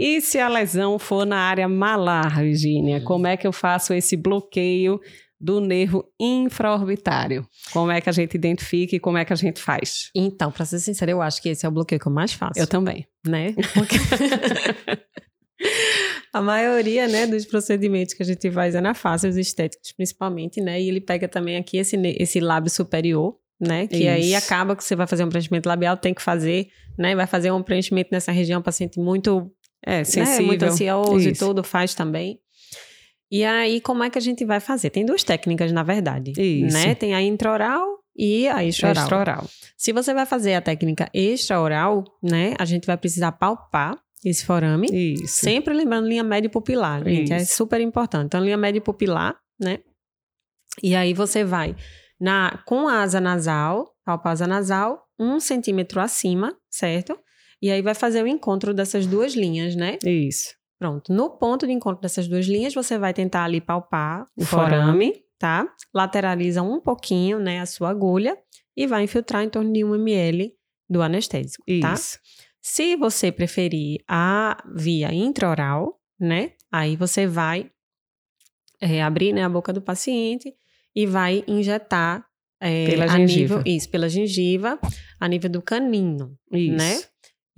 E se a lesão for na área malar, Virginia, como é que eu faço esse bloqueio do nervo infraorbitário? Como é que a gente identifica e como é que a gente faz? Então, para ser sincera, eu acho que esse é o bloqueio que eu mais faço. Eu também. Né? Porque... a maioria, né, dos procedimentos que a gente faz é na face, os estéticos principalmente, né? E ele pega também aqui esse, esse lábio superior, né? Que Isso. aí acaba que você vai fazer um preenchimento labial, tem que fazer, né? Vai fazer um preenchimento nessa região, paciente muito é, sensível, né? muito ansioso Isso. e tudo, faz também. E aí, como é que a gente vai fazer? Tem duas técnicas, na verdade. Isso. Né? Tem a intraoral e a extraoral. extraoral. Se você vai fazer a técnica extraoral, né? A gente vai precisar palpar esse forame. Isso. Sempre lembrando linha média pupilar, gente. É Isso. É super importante. Então, linha média pupilar, né? E aí você vai na, com a asa nasal, palpar a asa nasal, um centímetro acima, certo? E aí vai fazer o encontro dessas duas linhas, né? Isso. Pronto. No ponto de encontro dessas duas linhas, você vai tentar ali palpar o forame, tá? Lateraliza um pouquinho, né, a sua agulha e vai infiltrar em torno de 1 ml do anestésico, tá? Isso. tá? Se você preferir a via intraoral, né, aí você vai é, abrir né, a boca do paciente e vai injetar é, pela gengiva. Nível, isso, pela gengiva, a nível do canino, né? isso. né?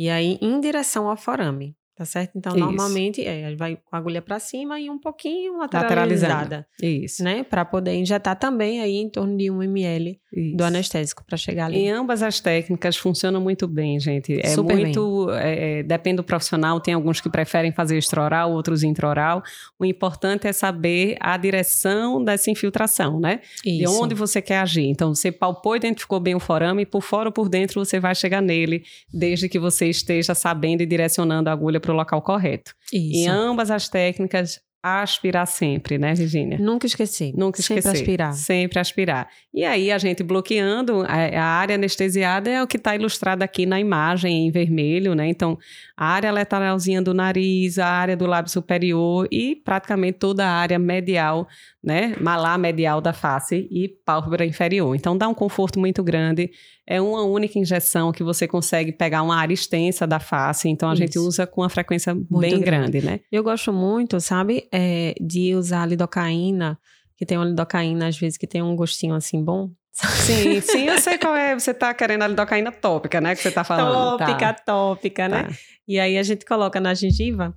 E aí em direção ao forame. Tá certo? Então, Isso. normalmente, é, vai com a agulha para cima e um pouquinho lateralizada. Isso. Né? Para poder injetar também aí em torno de 1 ml Isso. do anestésico para chegar ali. Em ambas as técnicas funcionam muito bem, gente. É Super muito. É, é, depende do profissional, tem alguns que preferem fazer extraoral, outros intraoral. O importante é saber a direção dessa infiltração, né? Isso. De onde você quer agir. Então, você palpou, identificou bem o forame, por fora ou por dentro você vai chegar nele, desde que você esteja sabendo e direcionando a agulha para o local correto. Isso. Em ambas as técnicas, aspirar sempre, né, Virginia? Nunca esqueci. Nunca esquecer. Sempre aspirar. Sempre aspirar. E aí, a gente bloqueando, a, a área anestesiada é o que está ilustrado aqui na imagem em vermelho, né? Então, a área lateralzinha do nariz, a área do lábio superior e praticamente toda a área medial, né? Malar medial da face e pálpebra inferior. Então, dá um conforto muito grande. É uma única injeção que você consegue pegar uma área extensa da face. Então, a Isso. gente usa com uma frequência muito bem grande. grande, né? Eu gosto muito, sabe, é, de usar lidocaína, que tem uma lidocaína, às vezes, que tem um gostinho assim bom. Sim, sim, eu sei qual é. Você tá querendo a lidocaína tópica, né? Que você tá falando. Tópica, tá. tópica, né? Tá. E aí a gente coloca na gengiva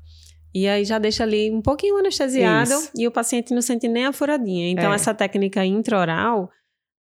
e aí já deixa ali um pouquinho anestesiado Isso. e o paciente não sente nem a furadinha. Então, é. essa técnica intraoral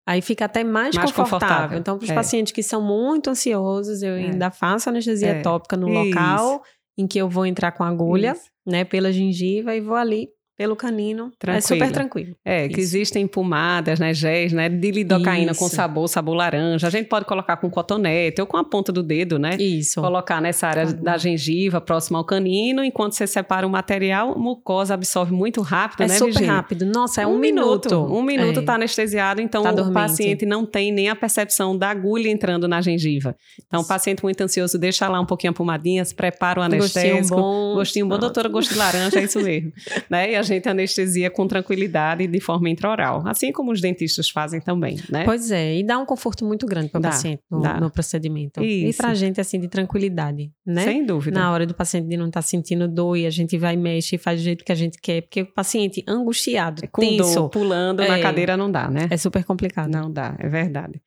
aí fica até mais, mais confortável. confortável. Então, para os é. pacientes que são muito ansiosos, eu é. ainda faço anestesia é. tópica no Isso. local em que eu vou entrar com a agulha, Isso. né, pela gengiva e vou ali pelo canino. Tranquilo. É super tranquilo. É, Isso. que existem pomadas, né, géis, né, de lidocaína Isso. com sabor, sabor laranja. A gente pode colocar com cotonete ou com a ponta do dedo, né? Isso. Colocar nessa área tá da gengiva, próxima ao canino, enquanto você separa o material, mucosa absorve muito rápido, é né, super Virginia? rápido. Nossa, é um, um minuto. minuto. Um minuto é. tá anestesiado, então tá o paciente não tem nem a percepção da agulha entrando na gengiva. Então, o paciente muito ansioso deixa lá um pouquinho a pomadinha, se prepara o anestésico. Gostinho bom. Gostinho bom, doutora, gosto de laranja, é isso mesmo. né? E a gente anestesia com tranquilidade de forma intraoral, assim como os dentistas fazem também, né? Pois é, e dá um conforto muito grande para o paciente no, no, procedimento. Isso. E para a gente, assim, de tranquilidade, né? Sem dúvida. Na hora do paciente de não estar tá sentindo dor e a gente vai, mexe e faz do jeito que a gente quer, porque o paciente angustiado, com tenso, dor, pulando é, na cadeira não dá, né? É super complicado. Não dá, é verdade.